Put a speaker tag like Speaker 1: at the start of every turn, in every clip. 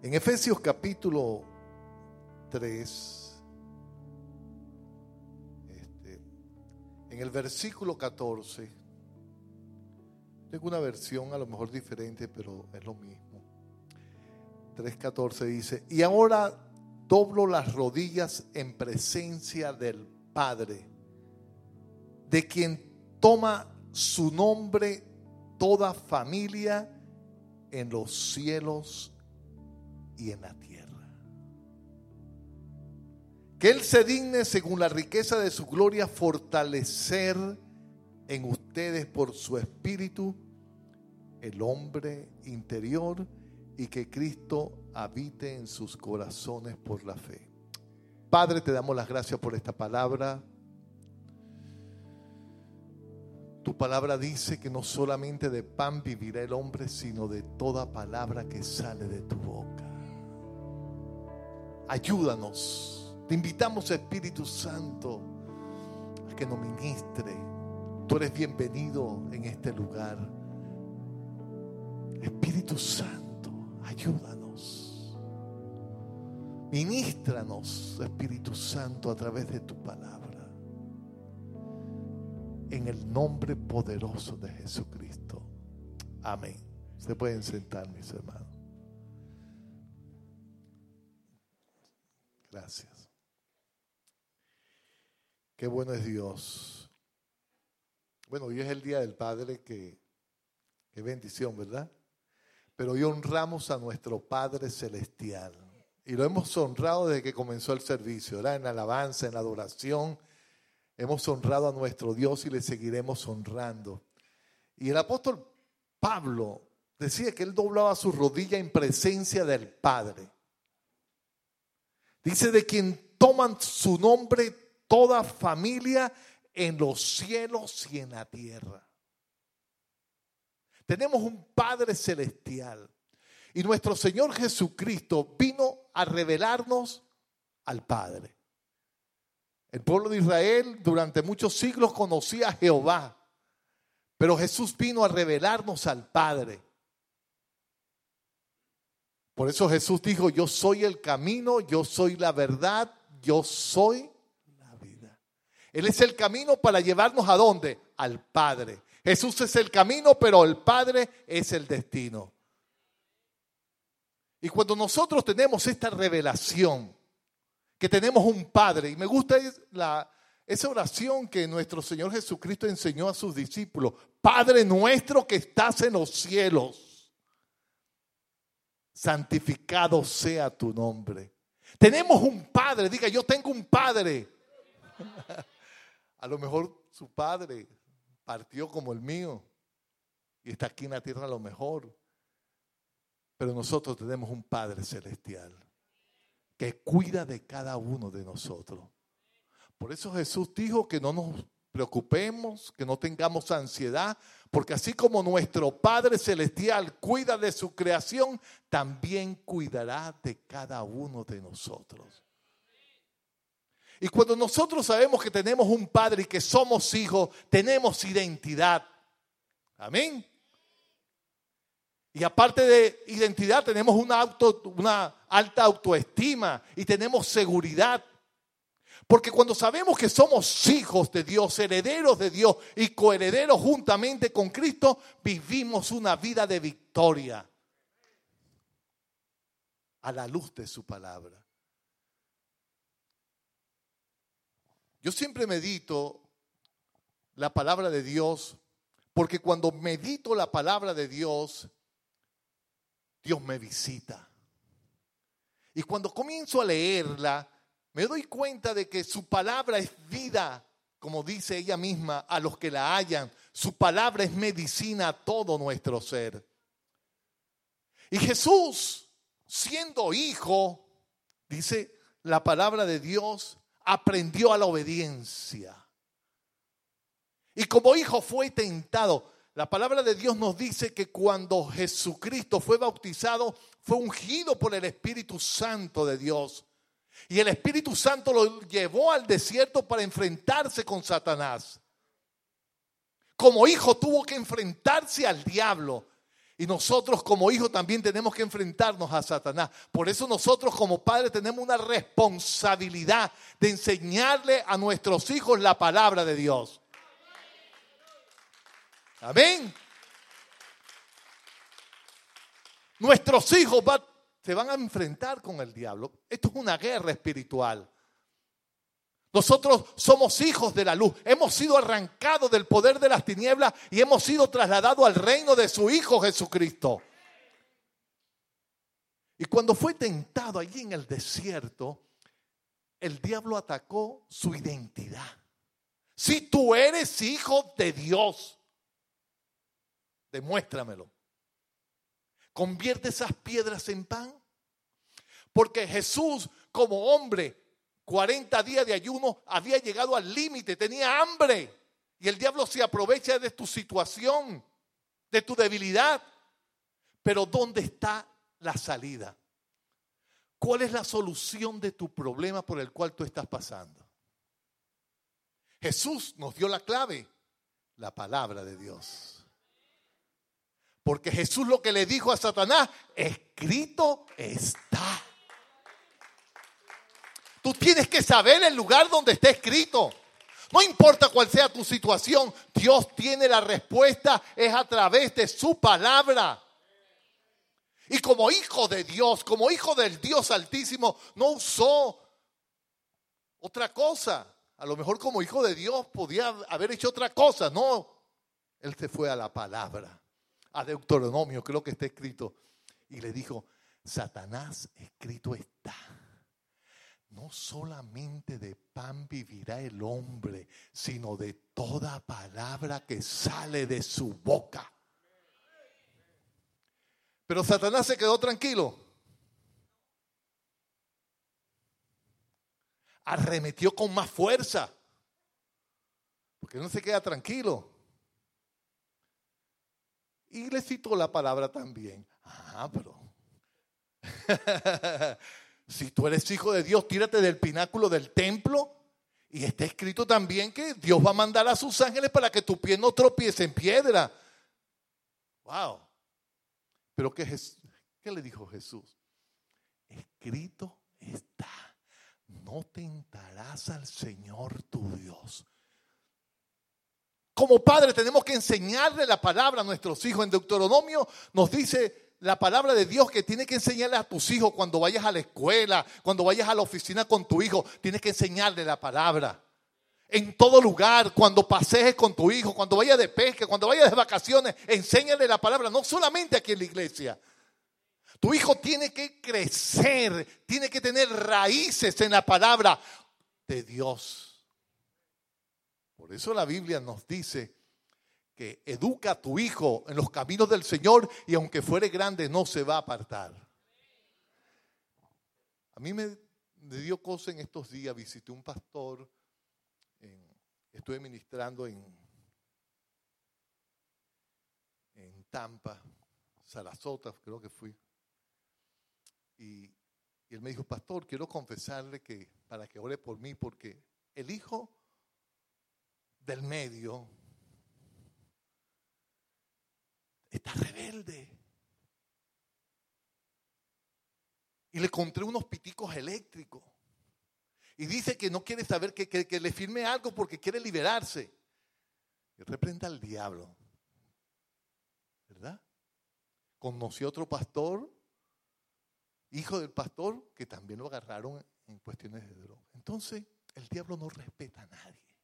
Speaker 1: En Efesios capítulo 3, este, en el versículo 14, tengo una versión a lo mejor diferente, pero es lo mismo. 3.14 dice, y ahora doblo las rodillas en presencia del Padre, de quien toma su nombre toda familia en los cielos y en la tierra. Que Él se digne, según la riqueza de su gloria, fortalecer en ustedes por su espíritu el hombre interior y que Cristo habite en sus corazones por la fe. Padre, te damos las gracias por esta palabra. Tu palabra dice que no solamente de pan vivirá el hombre, sino de toda palabra que sale de tu boca. Ayúdanos. Te invitamos, Espíritu Santo, a que nos ministre. Tú eres bienvenido en este lugar. Espíritu Santo, ayúdanos. Ministranos, Espíritu Santo, a través de tu palabra. En el nombre poderoso de Jesucristo. Amén. Se pueden sentar, mis hermanos. Gracias. Qué bueno es Dios. Bueno, hoy es el Día del Padre, que, bendición, ¿verdad? Pero hoy honramos a nuestro Padre Celestial. Y lo hemos honrado desde que comenzó el servicio. En la alabanza, en la adoración. Hemos honrado a nuestro Dios y le seguiremos honrando. Y el apóstol Pablo decía que él doblaba su rodilla en presencia del Padre. Dice de quien toman su nombre toda familia en los cielos y en la tierra. Tenemos un Padre celestial. Y nuestro Señor Jesucristo vino a revelarnos al Padre. El pueblo de Israel durante muchos siglos conocía a Jehová, pero Jesús vino a revelarnos al Padre. Por eso Jesús dijo, yo soy el camino, yo soy la verdad, yo soy la vida. Él es el camino para llevarnos a dónde? Al Padre. Jesús es el camino, pero el Padre es el destino. Y cuando nosotros tenemos esta revelación, que tenemos un Padre, y me gusta la, esa oración que nuestro Señor Jesucristo enseñó a sus discípulos, Padre nuestro que estás en los cielos santificado sea tu nombre. Tenemos un padre, diga, yo tengo un padre. A lo mejor su padre partió como el mío y está aquí en la tierra a lo mejor. Pero nosotros tenemos un Padre celestial que cuida de cada uno de nosotros. Por eso Jesús dijo que no nos preocupemos, que no tengamos ansiedad, porque así como nuestro Padre Celestial cuida de su creación, también cuidará de cada uno de nosotros. Y cuando nosotros sabemos que tenemos un Padre y que somos hijos, tenemos identidad. Amén. Y aparte de identidad, tenemos una, auto, una alta autoestima y tenemos seguridad. Porque cuando sabemos que somos hijos de Dios, herederos de Dios y coherederos juntamente con Cristo, vivimos una vida de victoria a la luz de su palabra. Yo siempre medito la palabra de Dios porque cuando medito la palabra de Dios, Dios me visita. Y cuando comienzo a leerla, me doy cuenta de que su palabra es vida, como dice ella misma, a los que la hallan. Su palabra es medicina a todo nuestro ser. Y Jesús, siendo hijo, dice la palabra de Dios, aprendió a la obediencia. Y como hijo fue tentado. La palabra de Dios nos dice que cuando Jesucristo fue bautizado, fue ungido por el Espíritu Santo de Dios. Y el Espíritu Santo lo llevó al desierto para enfrentarse con Satanás. Como hijo tuvo que enfrentarse al diablo. Y nosotros como hijos también tenemos que enfrentarnos a Satanás. Por eso nosotros como padres tenemos una responsabilidad de enseñarle a nuestros hijos la palabra de Dios. Amén. Nuestros hijos se van a enfrentar con el diablo. Esto es una guerra espiritual. Nosotros somos hijos de la luz. Hemos sido arrancados del poder de las tinieblas y hemos sido trasladados al reino de su Hijo Jesucristo. Y cuando fue tentado allí en el desierto, el diablo atacó su identidad. Si tú eres hijo de Dios, demuéstramelo. Convierte esas piedras en pan. Porque Jesús como hombre 40 días de ayuno, había llegado al límite, tenía hambre. Y el diablo se aprovecha de tu situación, de tu debilidad. Pero ¿dónde está la salida? ¿Cuál es la solución de tu problema por el cual tú estás pasando? Jesús nos dio la clave, la palabra de Dios. Porque Jesús lo que le dijo a Satanás, escrito está. Tú tienes que saber el lugar donde está escrito. No importa cuál sea tu situación, Dios tiene la respuesta, es a través de su palabra. Y como hijo de Dios, como hijo del Dios altísimo, no usó otra cosa. A lo mejor como hijo de Dios podía haber hecho otra cosa. No, él se fue a la palabra, a Deuteronomio, creo que está escrito. Y le dijo, Satanás escrito está no solamente de pan vivirá el hombre, sino de toda palabra que sale de su boca. Pero Satanás se quedó tranquilo. Arremetió con más fuerza. Porque no se queda tranquilo. Y le citó la palabra también. Ah, pero. Si tú eres hijo de Dios, tírate del pináculo del templo. Y está escrito también que Dios va a mandar a sus ángeles para que tu pie no tropiece en piedra. Wow. Pero ¿qué, ¿qué le dijo Jesús? Escrito está. No tentarás al Señor tu Dios. Como padre tenemos que enseñarle la palabra a nuestros hijos. En Deuteronomio nos dice la palabra de Dios que tiene que enseñarle a tus hijos cuando vayas a la escuela, cuando vayas a la oficina con tu hijo, tienes que enseñarle la palabra. En todo lugar, cuando pasees con tu hijo, cuando vayas de pesca, cuando vayas de vacaciones, enséñale la palabra, no solamente aquí en la iglesia. Tu hijo tiene que crecer, tiene que tener raíces en la palabra de Dios. Por eso la Biblia nos dice que educa a tu hijo en los caminos del Señor y aunque fuere grande no se va a apartar. A mí me, dio cosa en estos días, visité un pastor, estuve ministrando en, en Tampa, Sarasota, creo que fui. Y, y él me dijo, pastor, quiero confesarle que para que ore por mí, porque el hijo del medio, está rebelde. Y le compré unos piticos eléctricos. Y dice que no quiere saber que, le firme algo porque quiere liberarse. Y reprenda al diablo. ¿Verdad? Conoció otro pastor, hijo del pastor, que también lo agarraron en cuestiones de droga. Entonces, el diablo no respeta a nadie.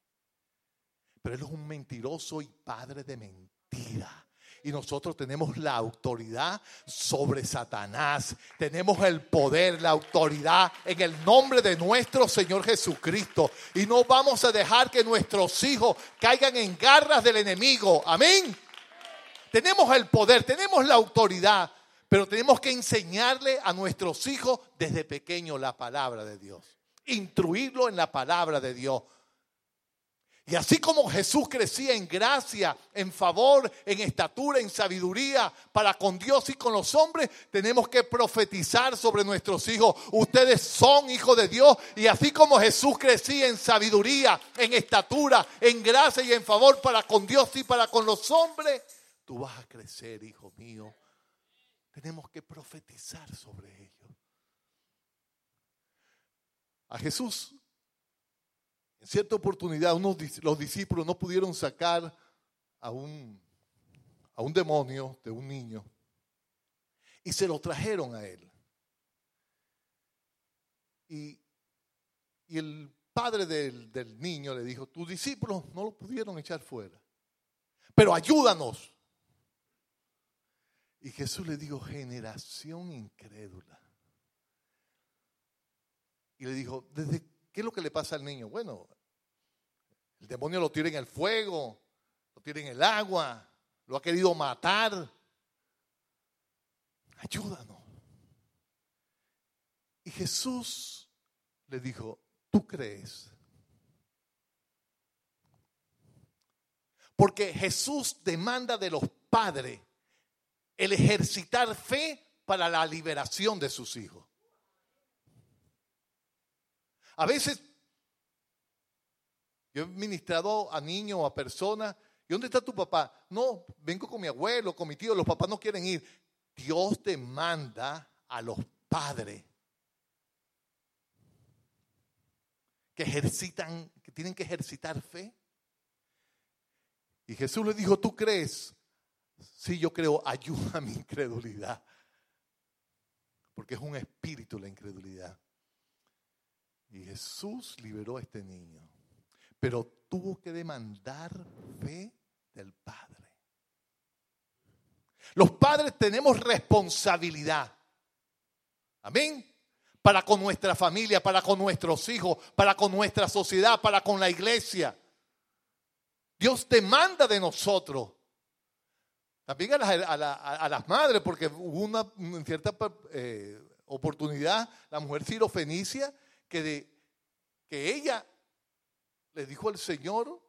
Speaker 1: Pero él es un mentiroso y padre de mentira y nosotros tenemos la autoridad sobre Satanás. Tenemos el poder, la autoridad en el nombre de nuestro Señor Jesucristo. Y no vamos a dejar que nuestros hijos caigan en garras del enemigo. Amén. Tenemos el poder, tenemos la autoridad, pero tenemos que enseñarle a nuestros hijos desde pequeño la palabra de Dios. Instruirlo en la palabra de Dios. Y así como Jesús crecía en gracia, en favor, en estatura, en sabiduría para con Dios y con los hombres, tenemos que profetizar sobre nuestros hijos. Ustedes son hijos de Dios y así como Jesús crecía en sabiduría, en estatura, en gracia y en favor para con Dios y para con los hombres, tú vas a crecer, hijo mío, tenemos que profetizar sobre ellos. A Jesús, en cierta oportunidad, unos, los discípulos no pudieron sacar a un, a un demonio de un niño y se lo trajeron a él. Y, y el padre del, del niño le dijo, tus discípulos no lo pudieron echar fuera, pero ayúdanos. Y Jesús le dijo, generación incrédula. Y le dijo, ¿desde qué es lo que le pasa al niño? Bueno, el demonio lo tira en el fuego, lo tira en el agua, lo ha querido matar. Ayúdanos. Y Jesús le dijo, ¿tú crees? Porque Jesús demanda de los padres el ejercitar fe para la liberación de sus hijos. A veces yo he ministrado a niños a personas, ¿y dónde está tu papá? No, vengo con mi abuelo, con mi tío, los papás no quieren ir. Dios demanda a los padres que ejercitan, que tienen que ejercitar fe. Y Jesús le dijo, ¿tú crees? Sí, yo creo, ayuda a mi incredulidad. Porque es un espíritu la incredulidad. Y Jesús liberó a este niño. Pero tuvo que demandar fe del Padre. Los padres tenemos responsabilidad. Amén. Para con nuestra familia, para con nuestros hijos, para con nuestra sociedad, para con la iglesia. Dios demanda de nosotros también a, las madres, porque hubo una en cierta eh, oportunidad, la mujer Fenicia que, de, que ella le dijo al Señor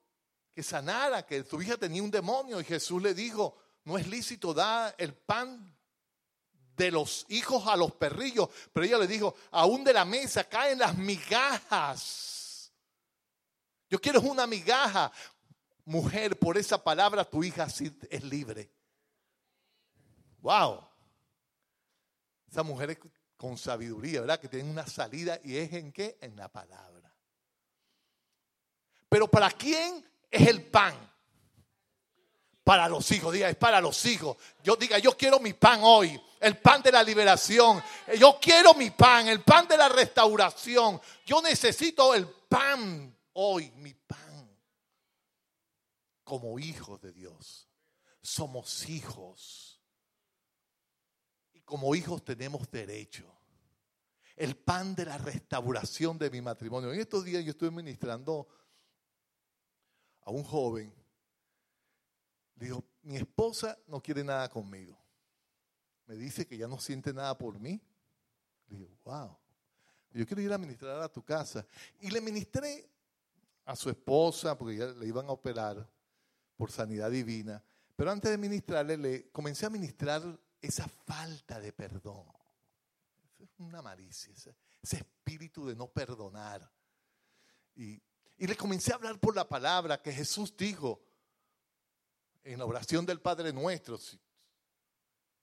Speaker 1: que sanara, que su hija tenía un demonio, y Jesús le dijo, no es lícito dar el pan de los hijos a los perrillos, pero ella le dijo, aún de la mesa caen las migajas. Yo quiero una migaja. Mujer, por esa palabra tu hija es libre. Wow. Esa mujer es con sabiduría, ¿verdad? Que tiene una salida y es en qué? En la palabra. Pero ¿para quién es el pan? Para los hijos, diga, es para los hijos. Yo diga, yo quiero mi pan hoy, el pan de la liberación. Yo quiero mi pan, el pan de la restauración. Yo necesito el pan hoy, mi pan. Como hijos de Dios. Somos hijos como hijos tenemos derecho. El pan de la restauración de mi matrimonio. En estos días yo estoy ministrando a un joven. dijo, mi esposa no quiere nada conmigo. Me dice que ya no siente nada por mí. Le digo, wow. Yo quiero ir a ministrar a tu casa. Y le ministré a su esposa, porque ya le iban a operar por sanidad divina. Pero antes de ministrarle, le comencé a ministrar esa falta de perdón. Es una malicia, ese, espíritu de no perdonar. Y, y le comencé a hablar por la palabra que Jesús dijo en la oración del Padre nuestro,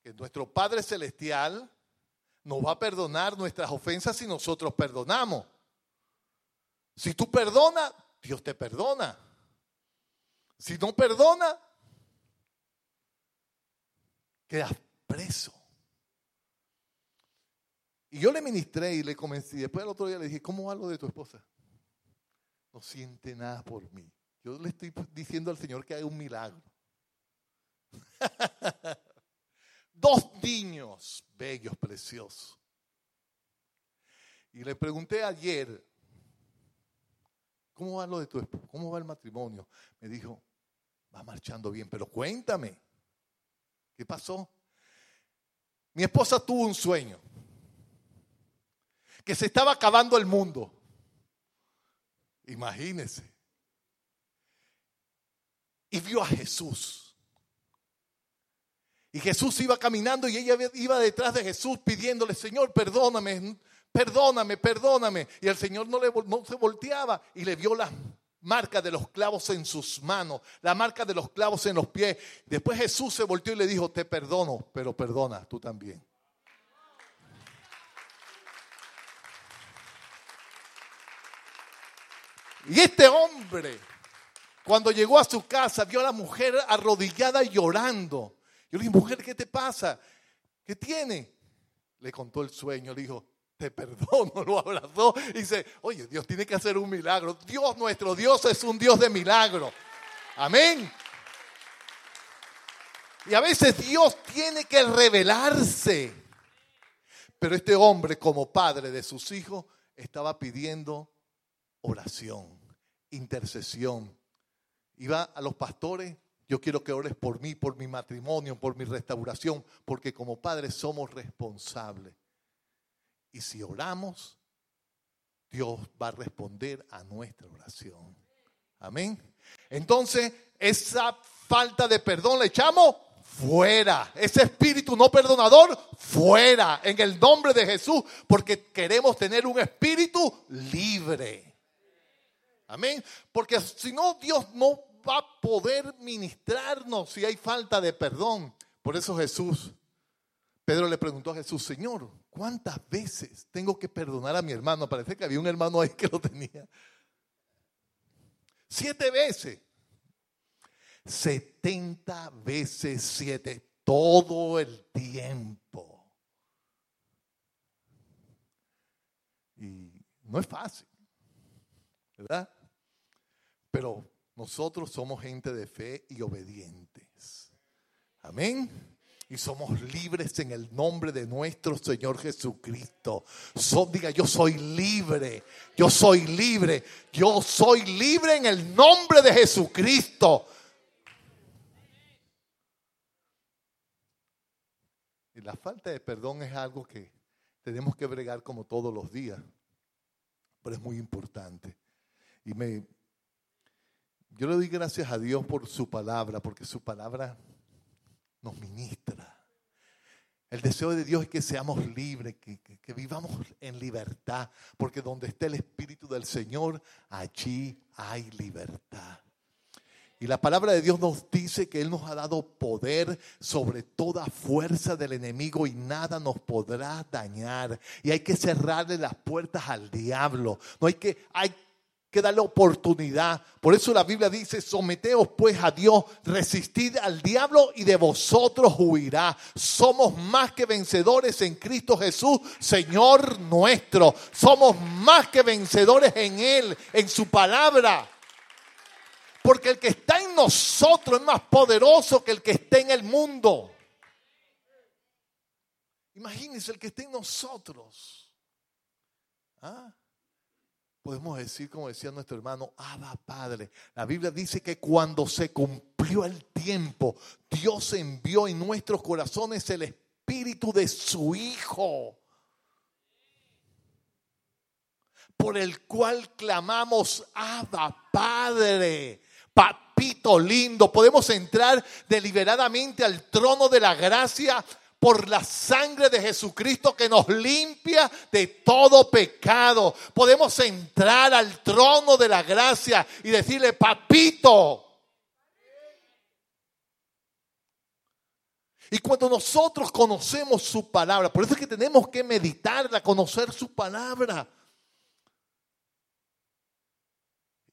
Speaker 1: que nuestro Padre Celestial nos va a perdonar nuestras ofensas si nosotros perdonamos. Si tú perdonas, Dios te perdona. Si no perdona, quedas preso. Y yo le ministré y le comencé. Y después al otro día le dije, ¿cómo va lo de tu esposa? No siente nada por mí. Yo le estoy diciendo al Señor que hay un milagro. Dos niños bellos, preciosos. Y le pregunté ayer, ¿cómo va lo de tu esposa? ¿Cómo va el matrimonio? Me dijo, va marchando bien, pero cuéntame, ¿qué pasó? Mi esposa tuvo un sueño, que se estaba acabando el mundo. Imagínense. Y vio a Jesús. Y Jesús iba caminando y ella iba detrás de Jesús pidiéndole, Señor, perdóname, perdóname, perdóname. Y el Señor no, le, se volteaba y le vio las marca de los clavos en sus manos, la marca de los clavos en los pies. Después Jesús se volteó y le dijo, te perdono, pero perdona tú también. Y este hombre, cuando llegó a su casa, vio a la mujer arrodillada y llorando. Yo le dije, mujer, ¿qué te pasa? ¿Qué tiene? Le contó el sueño, le dijo, te perdono, lo abrazó y dice, oye, Dios tiene que hacer un milagro. Dios, nuestro Dios es un Dios de milagro. Amén. Y a veces Dios tiene que revelarse. Pero este hombre, como padre de sus hijos, estaba pidiendo oración, intercesión. Iba a los pastores, yo quiero que ores por mí, por mi matrimonio, por mi restauración, porque como padres somos responsables. Y si oramos, Dios va a responder a nuestra oración. Amén. Entonces, esa falta de perdón le echamos fuera. Ese espíritu no perdonador, fuera. En el nombre de Jesús, porque queremos tener un espíritu libre. Amén. Porque si no, Dios no va a poder ministrarnos si hay falta de perdón. Por eso Jesús, Pedro le preguntó a Jesús, Señor, ¿Cuántas veces tengo que perdonar a mi hermano? Parece que había un hermano ahí que lo tenía. Siete veces. Setenta veces siete. Todo el tiempo. Y no es fácil. ¿Verdad? Pero nosotros somos gente de fe y obedientes. Amén y somos libres en el nombre de nuestro Señor Jesucristo. diga, yo soy libre, yo soy libre, yo soy libre en el nombre de Jesucristo. Y la falta de perdón es algo que tenemos que bregar como todos los días, pero es muy importante. Y me, yo le doy gracias a Dios por su palabra, porque su palabra nos ministra. El deseo de Dios es que seamos libres, que, vivamos en libertad, porque donde esté el Espíritu del Señor, allí hay libertad. Y la palabra de Dios nos dice que Él nos ha dado poder sobre toda fuerza del enemigo y nada nos podrá dañar. Y hay que cerrarle las puertas al diablo. No hay que, hay que darle oportunidad. Por eso la Biblia dice, someteos pues a Dios, resistid al diablo y de vosotros huirá. Somos más que vencedores en Cristo Jesús, Señor nuestro. Somos más que vencedores en Él, en su palabra. Porque el que está en nosotros es más poderoso que el que está en el mundo. Imagínense el que está en nosotros. ¿Ah? Podemos decir, como decía nuestro hermano, Abba Padre. La Biblia dice que cuando se cumplió el tiempo, Dios envió en nuestros corazones el espíritu de su Hijo, por el cual clamamos, Abba Padre. Papito lindo, podemos entrar deliberadamente al trono de la gracia por la sangre de Jesucristo que nos limpia de todo pecado. Podemos entrar al trono de la gracia y decirle, papito. Y cuando nosotros conocemos su palabra, por eso es que tenemos que meditarla, conocer su palabra.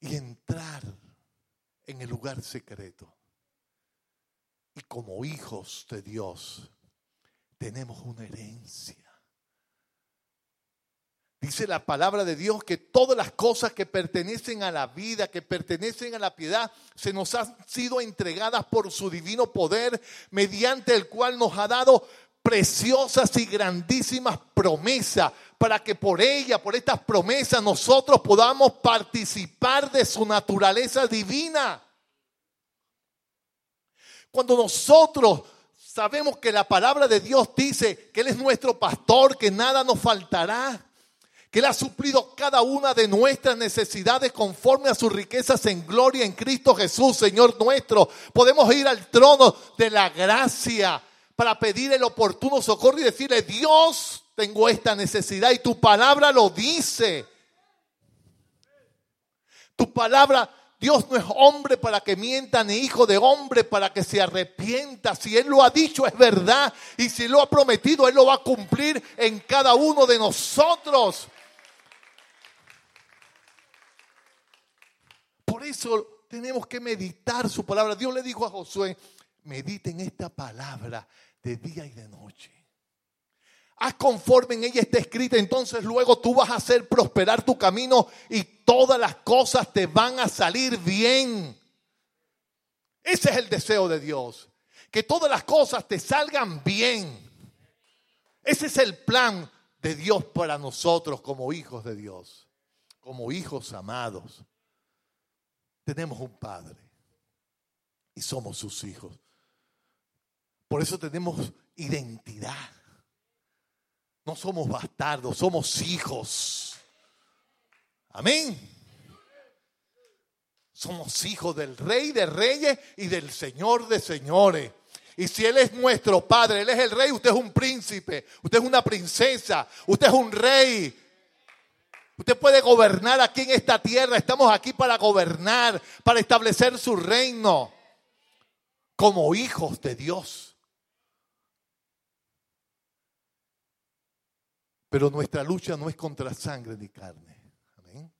Speaker 1: Y entrar en el lugar secreto. Y como hijos de Dios, tenemos una herencia. Dice la palabra de Dios que todas las cosas que pertenecen a la vida, que pertenecen a la piedad, se nos han sido entregadas por su divino poder, mediante el cual nos ha dado preciosas y grandísimas promesas, para que por ella, por estas promesas, nosotros podamos participar de su naturaleza divina. Cuando nosotros Sabemos que la palabra de Dios dice que Él es nuestro pastor, que nada nos faltará, que Él ha suplido cada una de nuestras necesidades conforme a sus riquezas en gloria en Cristo Jesús, Señor nuestro. Podemos ir al trono de la gracia para pedir el oportuno socorro y decirle, Dios, tengo esta necesidad y tu palabra lo dice. Tu palabra Dios no es hombre para que mienta, ni hijo de hombre para que se arrepienta. Si Él lo ha dicho es verdad. Y si lo ha prometido, Él lo va a cumplir en cada uno de nosotros. Por eso tenemos que meditar su palabra. Dios le dijo a Josué, mediten esta palabra de día y de noche. Haz conforme en ella está escrita, entonces luego tú vas a hacer prosperar tu camino y todas las cosas te van a salir bien. Ese es el deseo de Dios, que todas las cosas te salgan bien. Ese es el plan de Dios para nosotros como hijos de Dios, como hijos amados. Tenemos un Padre y somos sus hijos. Por eso tenemos identidad. No somos bastardos, somos hijos. Amén. Somos hijos del rey de reyes y del señor de señores. Y si Él es nuestro Padre, Él es el rey, usted es un príncipe, usted es una princesa, usted es un rey. Usted puede gobernar aquí en esta tierra. Estamos aquí para gobernar, para establecer su reino como hijos de Dios. Pero nuestra lucha no es contra sangre ni carne, amén,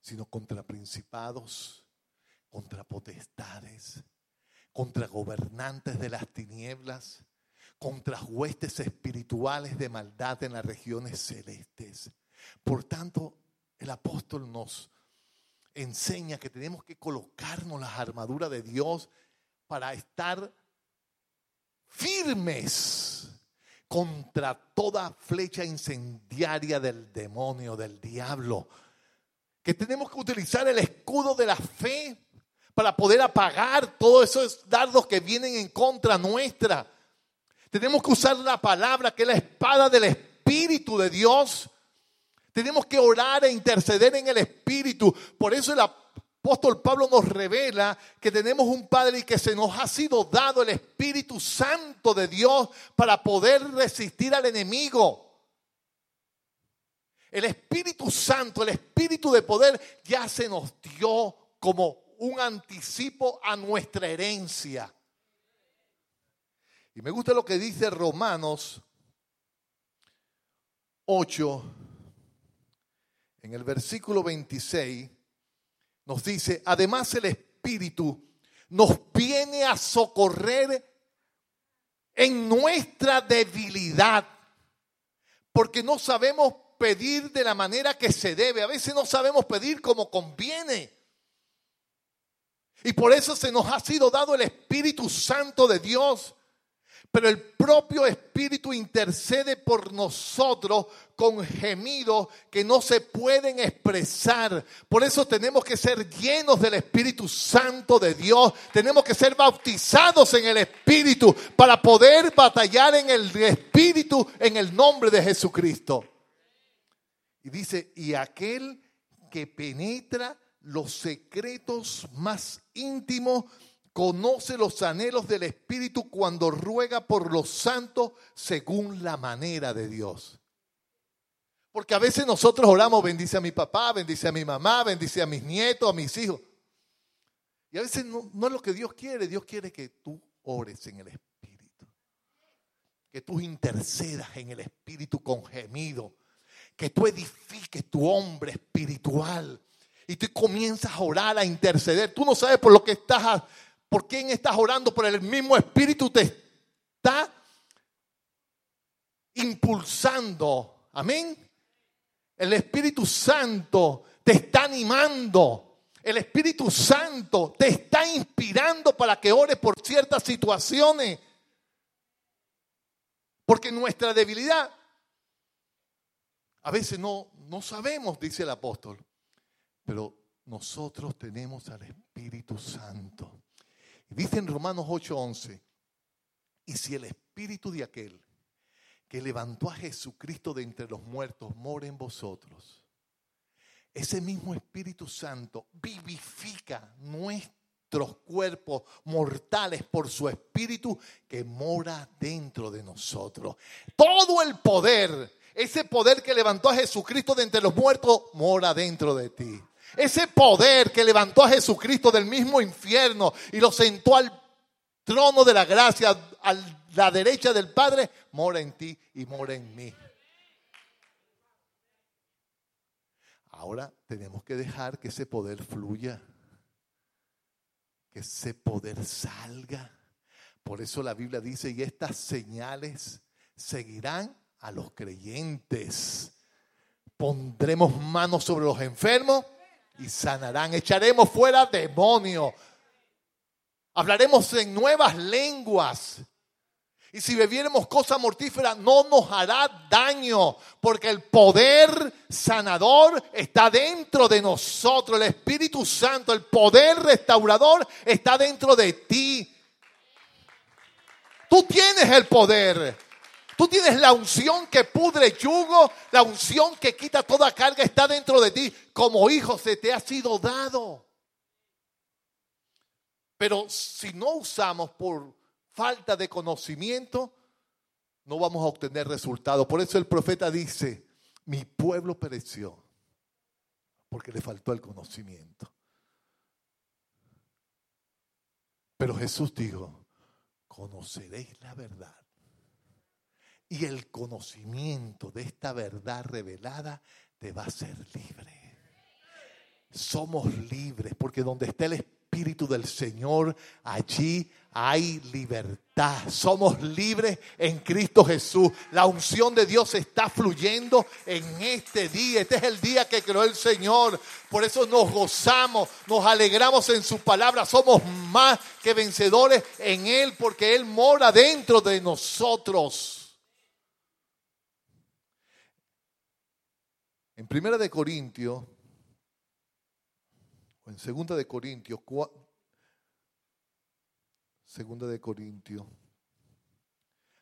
Speaker 1: sino contra principados, contra potestades, contra gobernantes de las tinieblas, contra huestes espirituales de maldad en las regiones celestes. Por tanto, el apóstol nos enseña que tenemos que colocarnos las armaduras de Dios para estar firmes contra toda flecha incendiaria del demonio, del diablo. Que tenemos que utilizar el escudo de la fe para poder apagar todos esos dardos que vienen en contra nuestra. Tenemos que usar la palabra que es la espada del Espíritu de Dios. Tenemos que orar e interceder en el Espíritu. Por eso la apóstol Pablo nos revela que tenemos un Padre y que se nos ha sido dado el Espíritu Santo de Dios para poder resistir al enemigo. El Espíritu Santo, el Espíritu de poder ya se nos dio como un anticipo a nuestra herencia. Y me gusta lo que dice Romanos 8, en el versículo 26 nos dice, además el Espíritu nos viene a socorrer en nuestra debilidad, porque no sabemos pedir de la manera que se debe, a veces no sabemos pedir como conviene. Y por eso se nos ha sido dado el Espíritu Santo de Dios pero el propio Espíritu intercede por nosotros con gemidos que no se pueden expresar. Por eso tenemos que ser llenos del Espíritu Santo de Dios. Tenemos que ser bautizados en el Espíritu para poder batallar en el Espíritu en el nombre de Jesucristo. Y dice, y aquel que penetra los secretos más íntimos conoce los anhelos del Espíritu cuando ruega por los santos según la manera de Dios. Porque a veces nosotros oramos, bendice a mi papá, bendice a mi mamá, bendice a mis nietos, a mis hijos. Y a veces no, es lo que Dios quiere, Dios quiere que tú ores en el Espíritu. Que tú intercedas en el Espíritu con gemido. Que tú edifiques tu hombre espiritual. Y tú comienzas a orar, a interceder. Tú no sabes por lo que estás ¿Por quién estás orando? Por el mismo Espíritu te está impulsando. Amén. El Espíritu Santo te está animando. El Espíritu Santo te está inspirando para que ores por ciertas situaciones. Porque nuestra debilidad, a veces no, no sabemos, dice el apóstol, pero nosotros tenemos al Espíritu Santo. Dice en Romanos 8:11, y si el espíritu de aquel que levantó a Jesucristo de entre los muertos mora en vosotros, ese mismo Espíritu Santo vivifica nuestros cuerpos mortales por su Espíritu que mora dentro de nosotros. Todo el poder, ese poder que levantó a Jesucristo de entre los muertos, mora dentro de ti. Ese poder que levantó a Jesucristo del mismo infierno y lo sentó al trono de la gracia, a la derecha del Padre, mora en ti y mora en mí. Ahora tenemos que dejar que ese poder fluya, que ese poder salga. Por eso la Biblia dice, y estas señales seguirán a los creyentes. Pondremos manos sobre los enfermos y sanarán. Echaremos fuera demonios. Hablaremos en nuevas lenguas. Y si bebiéramos cosa mortífera, no nos hará daño, porque el poder sanador está dentro de nosotros. El Espíritu Santo, el poder restaurador está dentro de ti. Tú tienes el poder. Tú tienes la unción que pudre yugo, la unción que quita toda carga está dentro de ti. Como hijo se te ha sido dado. Pero si no usamos por falta de conocimiento, no vamos a obtener resultados. Por eso el profeta dice, mi pueblo pereció porque le faltó el conocimiento. Pero Jesús dijo, conoceréis la verdad. Y el conocimiento de esta verdad revelada te va a ser libre. Somos libres porque donde está el Espíritu del Señor, allí hay libertad. Somos libres en Cristo Jesús. La unción de Dios está fluyendo en este día. Este es el día que creó el Señor. Por eso nos gozamos, nos alegramos en su palabra. Somos más que vencedores en Él porque Él mora dentro de nosotros. En Primera de Corintios en Segunda de Corintios, Segunda de Corintios.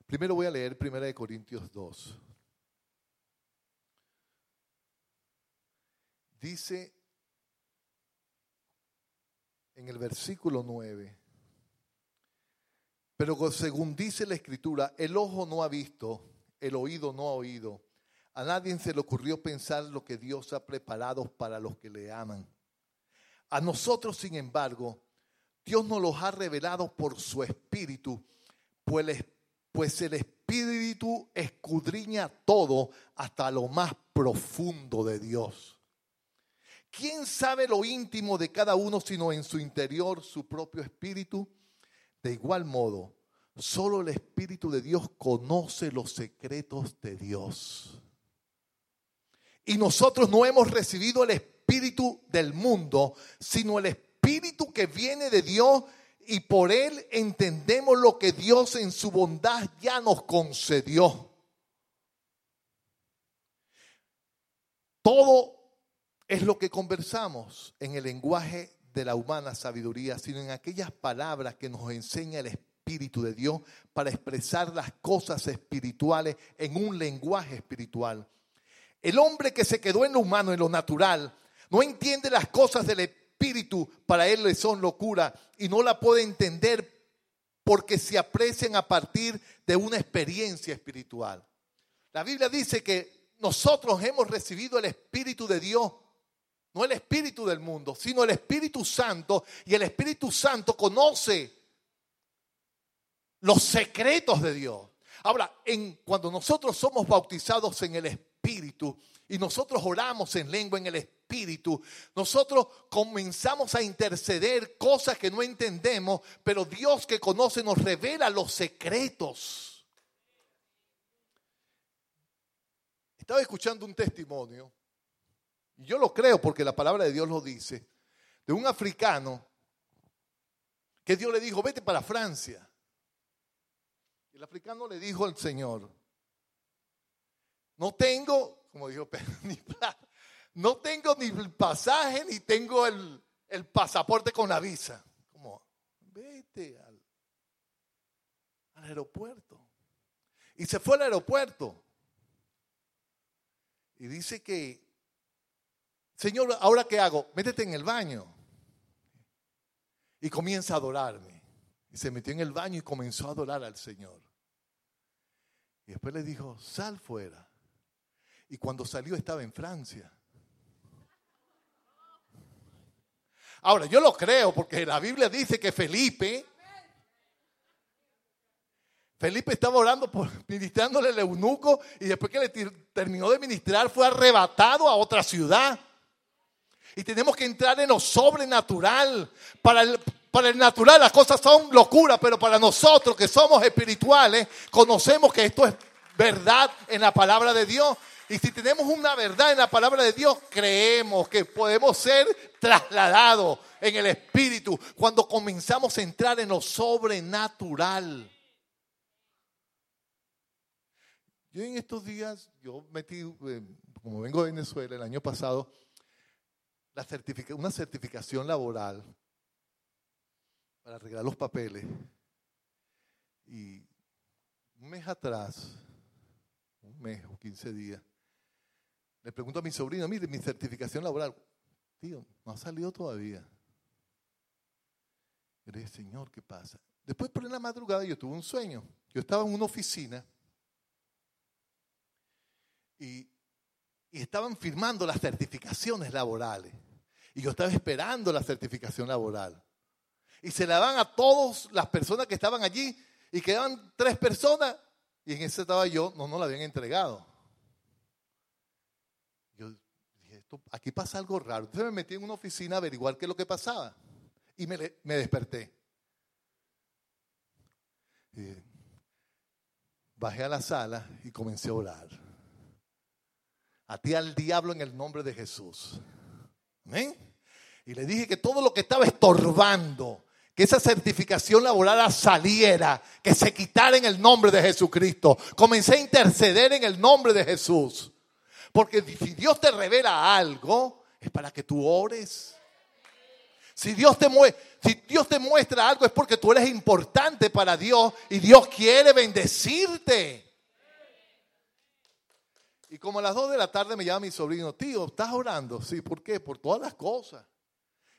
Speaker 1: Primero voy a leer Primera de Corintios 2. Dice en el versículo 9, pero según dice la escritura, el ojo no ha visto, el oído no ha oído, a nadie se le ocurrió pensar lo que Dios ha preparado para los que le aman. A nosotros, sin embargo, Dios nos los ha revelado por su Espíritu, pues, pues el Espíritu escudriña todo hasta lo más profundo de Dios. ¿Quién sabe lo íntimo de cada uno sino en su interior su propio espíritu? De igual modo, solo el Espíritu de Dios conoce los secretos de Dios. Y nosotros no hemos recibido el Espíritu del mundo, sino el espíritu que viene de Dios y por él entendemos lo que Dios en su bondad ya nos concedió. Todo es lo que conversamos en el lenguaje de la humana sabiduría, sino en aquellas palabras que nos enseña el Espíritu de Dios para expresar las cosas espirituales en un lenguaje espiritual. El hombre que se quedó en lo humano, en lo natural, no entiende las cosas del Espíritu, para él le son locura y no la puede entender porque se aprecian a partir de una experiencia espiritual. La Biblia dice que nosotros hemos recibido el Espíritu de Dios, no el Espíritu del mundo, sino el Espíritu Santo y el Espíritu Santo conoce los secretos de Dios. Ahora, en, cuando nosotros somos bautizados en el Espíritu y nosotros oramos en lengua en el Espíritu, Espíritu, nosotros comenzamos a interceder cosas que no entendemos, pero Dios que conoce nos revela los secretos. Estaba escuchando un testimonio, y yo lo creo porque la palabra de Dios lo dice, de un africano que Dios le dijo, vete para Francia. El africano le dijo al Señor, no tengo, como dijo Pedro, ni no tengo ni el pasaje ni tengo el, pasaporte con la visa. Como, vete al aeropuerto. Y se fue al aeropuerto. Y dice que, Señor, ¿ahora qué hago? Métete en el baño. Y comienza a adorarme. Y se metió en el baño y comenzó a adorar al Señor. Y después le dijo, sal fuera. Y cuando salió estaba en Francia. Ahora, yo lo creo porque la Biblia dice que Felipe, Felipe estaba orando, por, ministrándole al eunuco y después que le terminó de ministrar fue arrebatado a otra ciudad. Y tenemos que entrar en lo sobrenatural. Para el, para el natural las cosas son locura, pero para nosotros que somos espirituales, conocemos que esto es verdad en la palabra de Dios. Y si tenemos una verdad en la palabra de Dios, creemos que podemos ser trasladados en el espíritu cuando comenzamos a entrar en lo sobrenatural. Yo en estos días, yo metí, eh, como vengo de Venezuela el año pasado, una certificación laboral para arreglar los papeles. Y un mes atrás, un mes o 15 días, le pregunto a mi sobrino, mire, mi certificación laboral, tío, no ha salido todavía. Yo le dije, Señor, ¿qué pasa? Después por la madrugada yo tuve un sueño. Yo estaba en una oficina y, y estaban firmando las certificaciones laborales. Y yo estaba esperando la certificación laboral. Y se la dan a todas las personas que estaban allí y quedaban tres personas y en ese estaba yo, no nos la habían entregado. Yo dije, esto, aquí pasa algo raro. Entonces me metí en una oficina a averiguar qué es lo que pasaba y me, desperté. bajé a la sala y comencé a orar. A ti al diablo en el nombre de Jesús. Y le dije que todo lo que estaba estorbando, que esa certificación laboral saliera, que se quitara en el nombre de Jesucristo. Comencé a interceder en el nombre de Jesús. Porque si Dios te revela algo, es para que tú ores. Si Dios, te si Dios te muestra algo es porque tú eres importante para Dios y Dios quiere bendecirte. Y como a las dos de la tarde me llama mi sobrino, tío, ¿estás orando? Sí, ¿por qué? Por todas las cosas.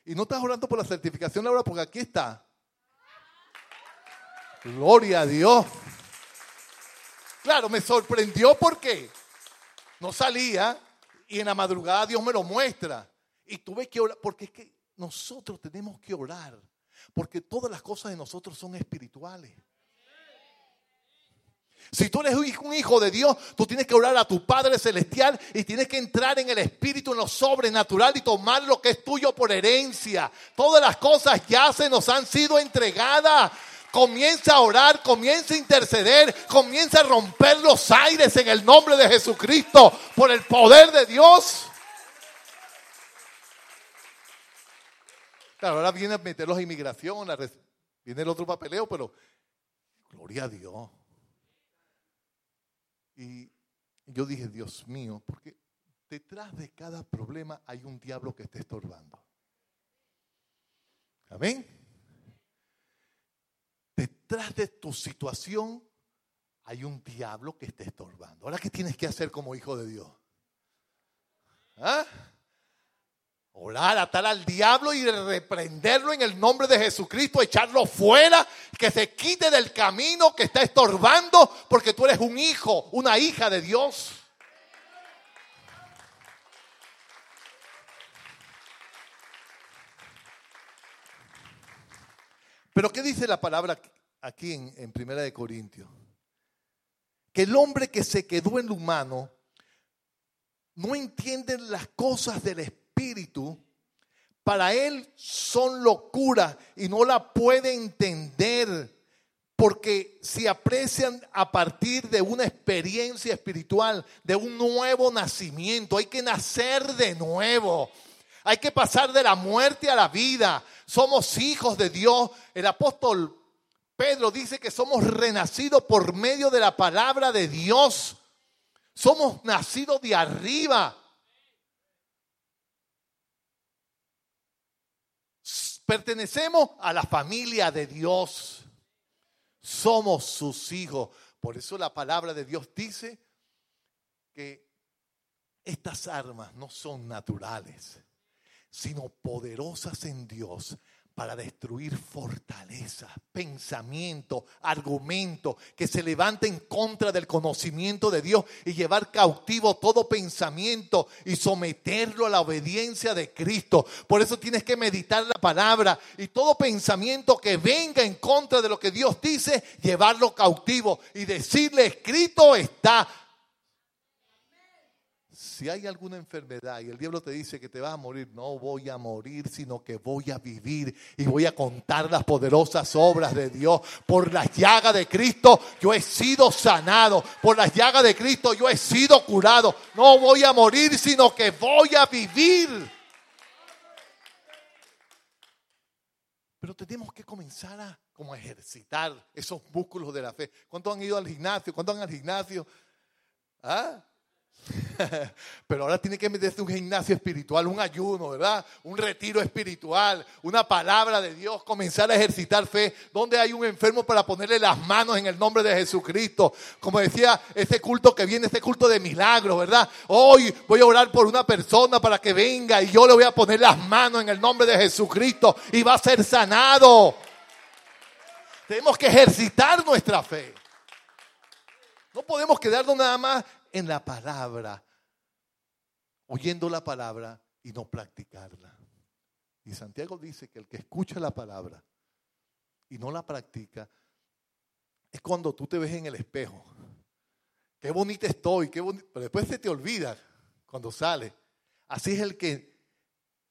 Speaker 1: Y no estás orando por la certificación laboral porque aquí está. Gloria a Dios. Claro, me sorprendió porque no salía y en la madrugada Dios me lo muestra. Y tuve que orar, porque es que nosotros tenemos que orar, porque todas las cosas de nosotros son espirituales. Si tú eres un hijo de Dios, tú tienes que orar a tu Padre Celestial y tienes que entrar en el Espíritu, en lo sobrenatural y tomar lo que es tuyo por herencia. Todas las cosas ya se nos han sido entregadas. Comienza a orar, comienza a interceder, comienza a romper los aires en el nombre de Jesucristo por el poder de Dios. Claro, ahora viene a meterlos a inmigración, viene el otro papeleo, pero gloria a Dios. Y yo dije, Dios mío, porque detrás de cada problema hay un diablo que está estorbando. Amén. Detrás de tu situación hay un diablo que está estorbando. Ahora, ¿qué tienes que hacer como hijo de Dios? ¿Ah? Orar, atar al diablo y reprenderlo en el nombre de Jesucristo, echarlo fuera, que se quite del camino que está estorbando, porque tú eres un hijo, una hija de Dios. Pero ¿qué dice la palabra aquí en, en Primera de Corintios? Que el hombre que se quedó en lo humano no entiende las cosas del Espíritu para él son locura y no la puede entender porque se aprecian a partir de una experiencia espiritual, de un nuevo nacimiento. Hay que nacer de nuevo. Hay que pasar de la muerte a la vida. Somos hijos de Dios. El apóstol Pedro dice que somos renacidos por medio de la palabra de Dios. Somos nacidos de arriba. Pertenecemos a la familia de Dios. Somos sus hijos. Por eso la palabra de Dios dice que estas armas no son naturales, sino poderosas en Dios para destruir fortaleza, pensamiento, argumento que se levante en contra del conocimiento de Dios y llevar cautivo todo pensamiento y someterlo a la obediencia de Cristo. Por eso tienes que meditar la palabra y todo pensamiento que venga en contra de lo que Dios dice, llevarlo cautivo y decirle, escrito está, si hay alguna enfermedad y el diablo te dice que te vas a morir, no voy a morir, sino que voy a vivir y voy a contar las poderosas obras de Dios. Por las llagas de Cristo yo he sido sanado. Por las llagas de Cristo yo he sido curado. No voy a morir, sino que voy a vivir. Pero tenemos que comenzar a como ejercitar esos músculos de la fe. ¿Cuántos han ido al gimnasio? ¿Cuántos han al gimnasio? ¿Ah? Pero ahora tiene que meterse un gimnasio espiritual, un ayuno, ¿verdad? Un retiro espiritual, una palabra de Dios, comenzar a ejercitar fe. Donde hay un enfermo para ponerle las manos en el nombre de Jesucristo? Como decía, ese culto que viene, ese culto de milagros, ¿verdad? Hoy voy a orar por una persona para que venga y yo le voy a poner las manos en el nombre de Jesucristo y va a ser sanado. Tenemos que ejercitar nuestra fe. No podemos quedarnos nada más en la palabra, oyendo la palabra y no practicarla. Y Santiago dice que el que escucha la palabra y no la practica, es cuando tú te ves en el espejo. Qué bonita estoy, qué bonito. Pero después se te olvida cuando sale. Así es el que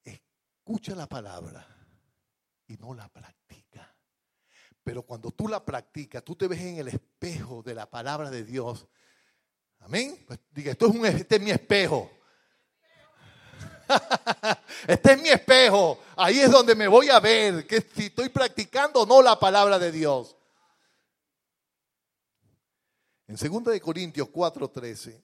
Speaker 1: escucha la palabra y no la practica. Pero cuando tú la practicas, tú te ves en el espejo de la palabra de Dios Amén. Pues diga, esto es un, este es mi espejo. este es mi espejo. Ahí es donde me voy a ver que si estoy practicando o no la palabra de Dios. En 2 de Corintios 4:13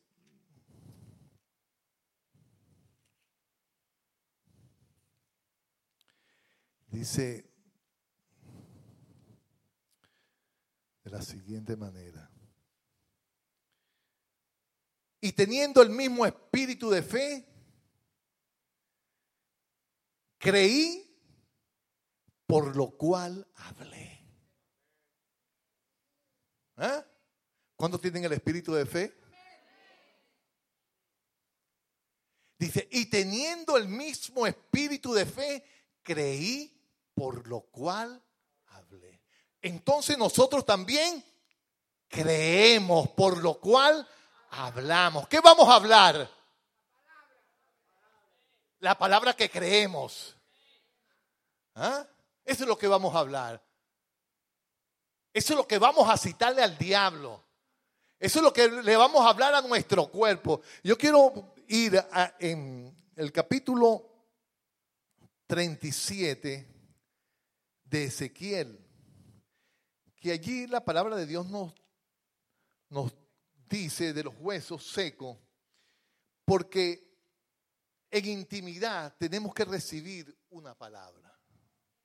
Speaker 1: dice de la siguiente manera y teniendo el mismo espíritu de fe, creí, por lo cual hablé. ¿Eh? ¿Cuántos tienen el espíritu de fe? Dice, y teniendo el mismo espíritu de fe, creí, por lo cual hablé. Entonces nosotros también creemos, por lo cual hablamos. ¿Qué vamos a hablar? La palabra que creemos. ¿Ah? Eso es lo que vamos a hablar. Eso es lo que vamos a citarle al diablo. Eso es lo que le vamos a hablar a nuestro cuerpo. Yo quiero ir en el capítulo 37 de Ezequiel, que allí la palabra de Dios nos, nos dice de los huesos secos, porque en intimidad tenemos que recibir una palabra.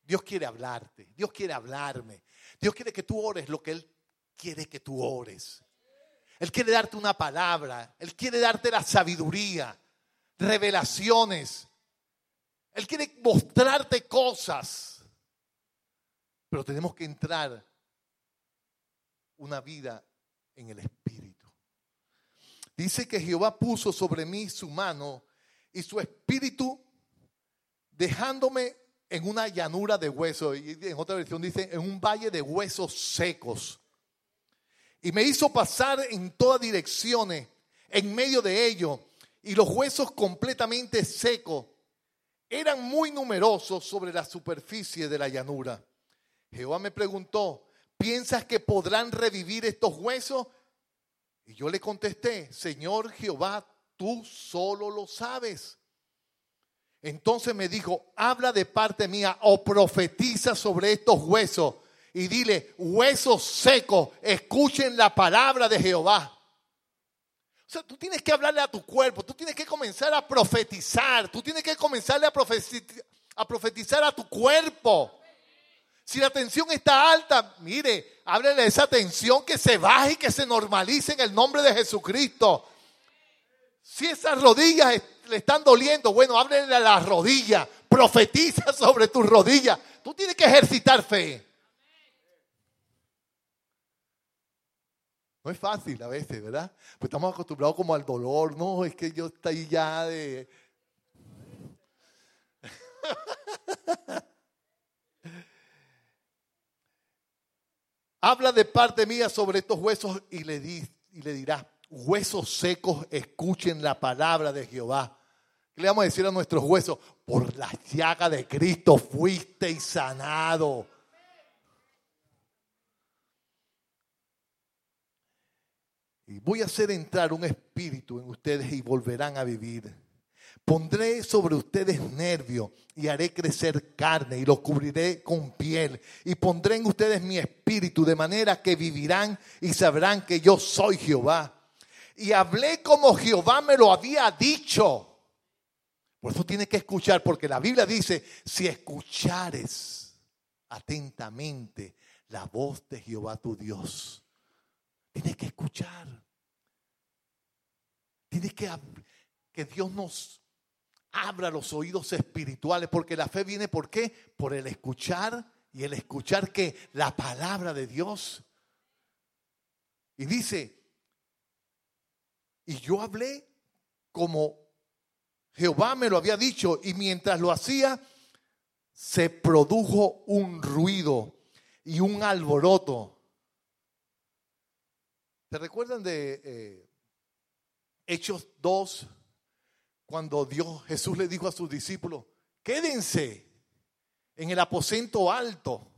Speaker 1: Dios quiere hablarte, Dios quiere hablarme, Dios quiere que tú ores lo que Él quiere que tú ores. Él quiere darte una palabra, Él quiere darte la sabiduría, revelaciones. Él quiere mostrarte cosas, pero tenemos que entrar una vida en el Espíritu. Dice que Jehová puso sobre mí su mano y su espíritu dejándome en una llanura de huesos. Y en otra versión dice, en un valle de huesos secos. Y me hizo pasar en todas direcciones, en medio de ellos, y los huesos completamente secos eran muy numerosos sobre la superficie de la llanura. Jehová me preguntó, ¿piensas que podrán revivir estos huesos? Y yo le contesté, Señor Jehová, tú solo lo sabes. Entonces me dijo, habla de parte mía o profetiza sobre estos huesos y dile, huesos secos, escuchen la palabra de Jehová. O sea, tú tienes que hablarle a tu cuerpo, tú tienes que comenzar a profetizar, tú tienes que comenzarle a, a profetizar a tu cuerpo. Si la tensión está alta, mire, háblele esa tensión que se baje y que se normalice en el nombre de Jesucristo. Si esas rodillas le están doliendo, bueno, háblele a las rodillas, profetiza sobre tus rodillas. Tú tienes que ejercitar fe. No es fácil a veces, ¿verdad? Pues estamos acostumbrados como al dolor. No, es que yo estoy ya de... Habla de parte mía sobre estos huesos y le, di, y le dirá, huesos secos, escuchen la palabra de Jehová. ¿Qué le vamos a decir a nuestros huesos? Por la llaga de Cristo fuiste sanado. Y voy a hacer entrar un espíritu en ustedes y volverán a vivir. Pondré sobre ustedes nervio y haré crecer carne y los cubriré con piel. Y pondré en ustedes mi espíritu de manera que vivirán y sabrán que yo soy Jehová. Y hablé como Jehová me lo había dicho. Por eso tienes que escuchar, porque la Biblia dice, si escuchares atentamente la voz de Jehová tu Dios, tienes que escuchar. Tienes que que Dios nos abra los oídos espirituales, porque la fe viene por qué? Por el escuchar y el escuchar que la palabra de Dios. Y dice, y yo hablé como Jehová me lo había dicho, y mientras lo hacía, se produjo un ruido y un alboroto. ¿Se recuerdan de eh, Hechos 2? Cuando Dios, Jesús le dijo a sus discípulos, quédense en el aposento alto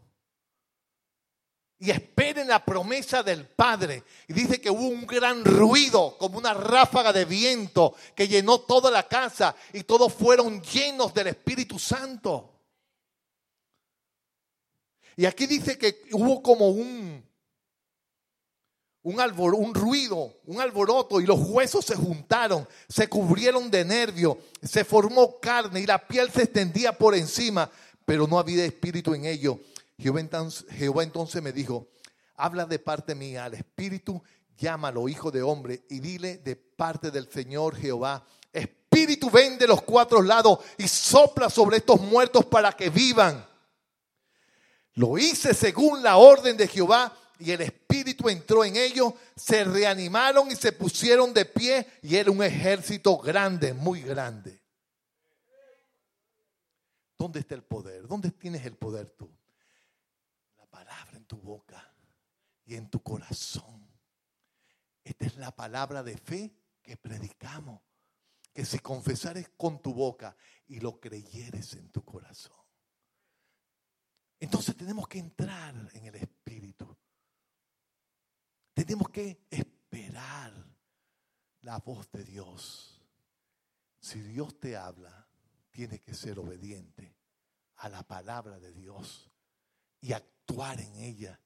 Speaker 1: y esperen la promesa del Padre. Y dice que hubo un gran ruido, como una ráfaga de viento que llenó toda la casa y todos fueron llenos del Espíritu Santo. Y aquí dice que hubo como un, un, un ruido, un alboroto, y los huesos se juntaron, se cubrieron de nervio, se formó carne y la piel se extendía por encima, pero no había espíritu en ello. Jehová entonces, Jehová entonces me dijo, habla de parte mía al espíritu, llámalo hijo de hombre y dile de parte del Señor Jehová, espíritu ven de los cuatro lados y sopla sobre estos muertos para que vivan. Lo hice según la orden de Jehová y el Espíritu entró en ellos, se reanimaron y se pusieron de pie y era un ejército grande, muy grande. ¿Dónde está el poder? ¿Dónde tienes el poder tú? La palabra en tu boca y en tu corazón. Esta es la palabra de fe que predicamos. Que si confesares con tu boca y lo creyeres en tu corazón. Entonces tenemos que entrar en el Espíritu. Tenemos que esperar la voz de Dios. Si Dios te habla, tienes que ser obediente a la palabra de Dios y actuar en ella.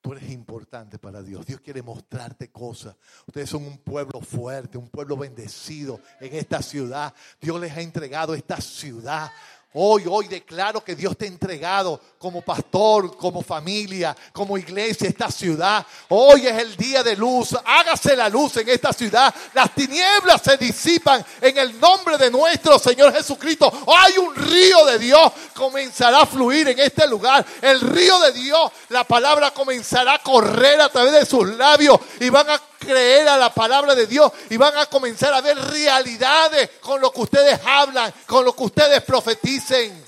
Speaker 1: Tú eres importante para Dios. Dios quiere mostrarte cosas. Ustedes son un pueblo fuerte, un pueblo bendecido en esta ciudad. Dios les ha entregado esta ciudad Hoy, hoy declaro que Dios te ha entregado como pastor, como familia, como iglesia, esta ciudad. Hoy es el día de luz. Hágase la luz en esta ciudad. Las tinieblas se disipan en el nombre de nuestro Señor Jesucristo. Hay un río de Dios comenzará a fluir en este lugar. El río de Dios, la palabra comenzará a correr a través de sus labios y van a creer a la palabra de Dios y van a comenzar a ver realidades con lo que ustedes hablan, con lo que ustedes profeticen.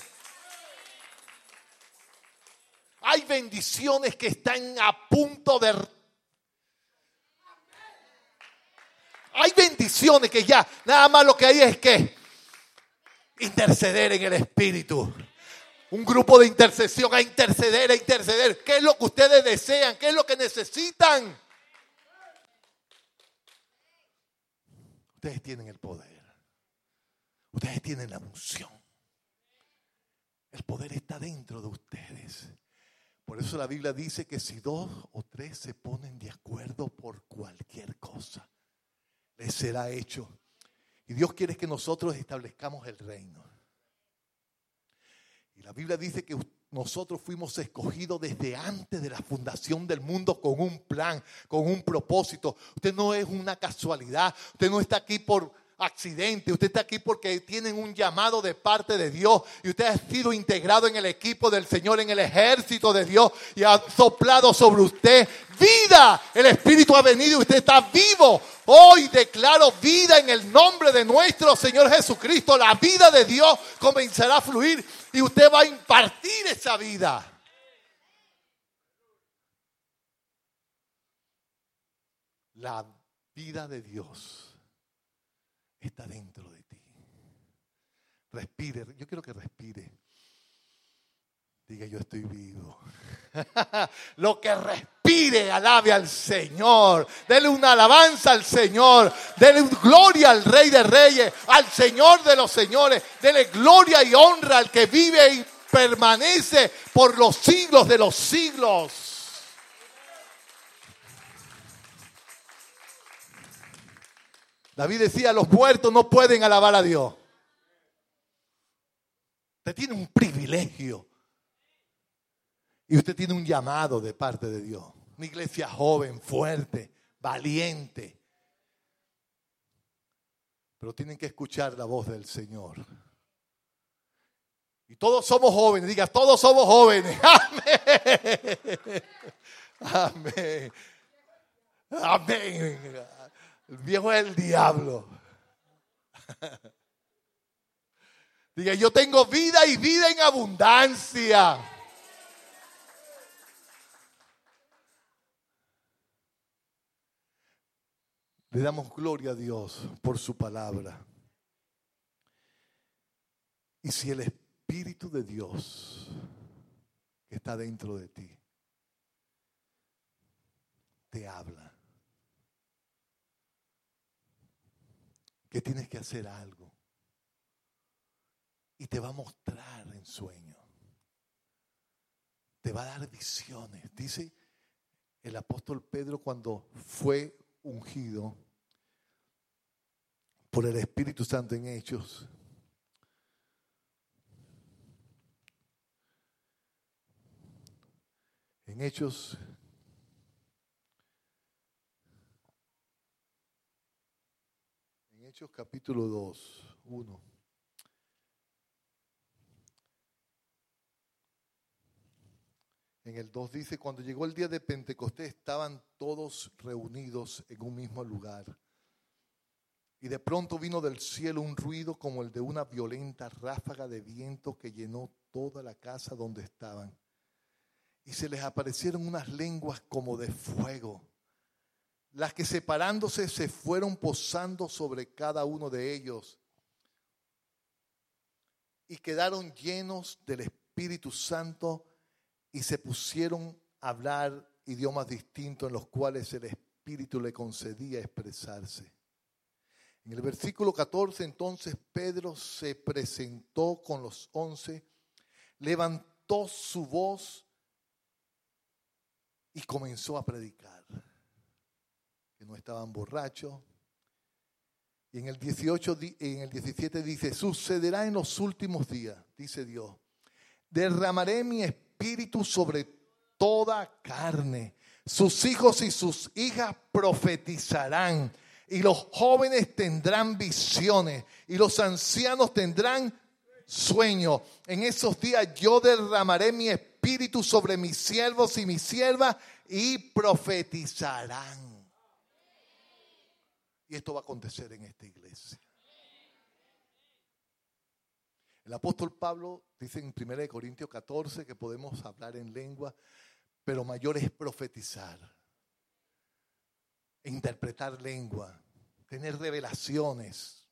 Speaker 1: Hay bendiciones que están a punto de... Hay bendiciones que ya, nada más lo que hay es que interceder en el Espíritu. Un grupo de intercesión a interceder, a interceder. ¿Qué es lo que ustedes desean? ¿Qué es lo que necesitan? Ustedes tienen el poder. Ustedes tienen la unción. El poder está dentro de ustedes. Por eso la Biblia dice que si dos o tres se ponen de acuerdo por cualquier cosa, les será hecho. Y Dios quiere que nosotros establezcamos el reino. Y la Biblia dice que nosotros fuimos escogidos desde antes de la fundación del mundo con un plan, con un propósito. Usted no es una casualidad. Usted no está aquí por accidente, usted está aquí porque tienen un llamado de parte de Dios y usted ha sido integrado en el equipo del Señor, en el ejército de Dios y ha soplado sobre usted vida. El Espíritu ha venido y usted está vivo. Hoy declaro vida en el nombre de nuestro Señor Jesucristo. La vida de Dios comenzará a fluir y usted va a impartir esa vida. La vida de Dios está dentro de ti. Respire, yo quiero que respire. Diga, yo estoy vivo. Lo que respire, alabe al Señor. Dele una alabanza al Señor. Dele gloria al Rey de Reyes, al Señor de los Señores. Dele gloria y honra al que vive y permanece por los siglos de los siglos. David decía, los muertos no pueden alabar a Dios. Usted tiene un privilegio. Y usted tiene un llamado de parte de Dios. Una iglesia joven, fuerte, valiente. Pero tienen que escuchar la voz del Señor. Y todos somos jóvenes. Diga, todos somos jóvenes. Amén. Amén. Amén. El viejo es el diablo. Diga, yo tengo vida y vida en abundancia. Le damos gloria a Dios por su palabra. Y si el Espíritu de Dios está dentro de ti te habla, tienes que hacer algo. Y te va a mostrar en sueño. Te va a dar visiones. Dice el apóstol Pedro cuando fue ungido por el Espíritu Santo en Hechos. En Hechos Hechos capítulo 2, 1. En el 2 dice, cuando llegó el día de Pentecostés estaban todos reunidos en un mismo lugar. Y de pronto vino del cielo un ruido como el de una violenta ráfaga de viento que llenó toda la casa donde estaban. Y se les aparecieron unas lenguas como de fuego las que separándose se fueron posando sobre cada uno de ellos y quedaron llenos del Espíritu Santo y se pusieron a hablar idiomas distintos en los cuales el Espíritu le concedía expresarse. En el versículo 14 entonces Pedro se presentó con los once, levantó su voz y comenzó a predicar no estaban borrachos. Y en el 18, en el 17 dice, sucederá en los últimos días, dice Dios, derramaré mi espíritu sobre toda carne. Sus hijos y sus hijas profetizarán y los jóvenes tendrán visiones y los ancianos tendrán sueños. En esos días yo derramaré mi espíritu sobre mis siervos y mis siervas y profetizarán. Y esto va a acontecer en esta iglesia. El apóstol Pablo dice en 1 Corintios 14 que podemos hablar en lengua, pero mayor es profetizar, interpretar lengua, tener revelaciones.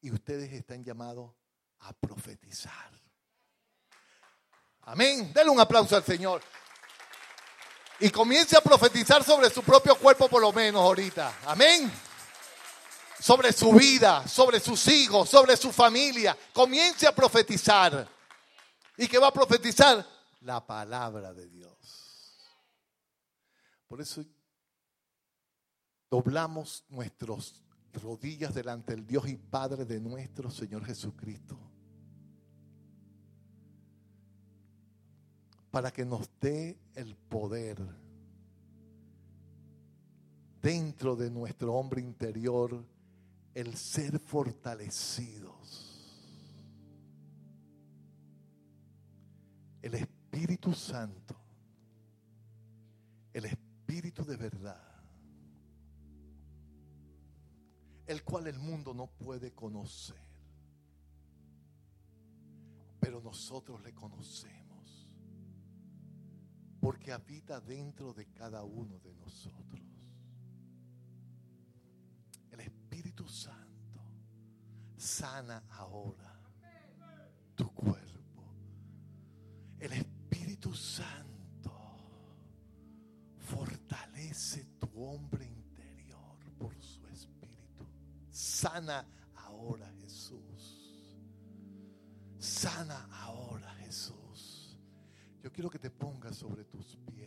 Speaker 1: Y ustedes están llamados a profetizar. Amén. Denle un aplauso al Señor y comience a profetizar sobre su propio cuerpo por lo menos ahorita. Amén. Sobre su vida, sobre sus hijos, sobre su familia. Comience a profetizar. ¿Y qué va a profetizar? La palabra de Dios. Por eso doblamos nuestras rodillas delante del Dios y Padre de nuestro Señor Jesucristo. Para que nos dé el poder dentro de nuestro hombre interior el ser fortalecidos. El Espíritu Santo, el Espíritu de verdad, el cual el mundo no puede conocer, pero nosotros le conocemos, porque habita dentro de cada uno de nosotros. El Espíritu Santo sana ahora tu cuerpo. El Espíritu Santo fortalece tu hombre interior por su Espíritu. Sana ahora Jesús. Sana quiero que te pongas sobre tus pies.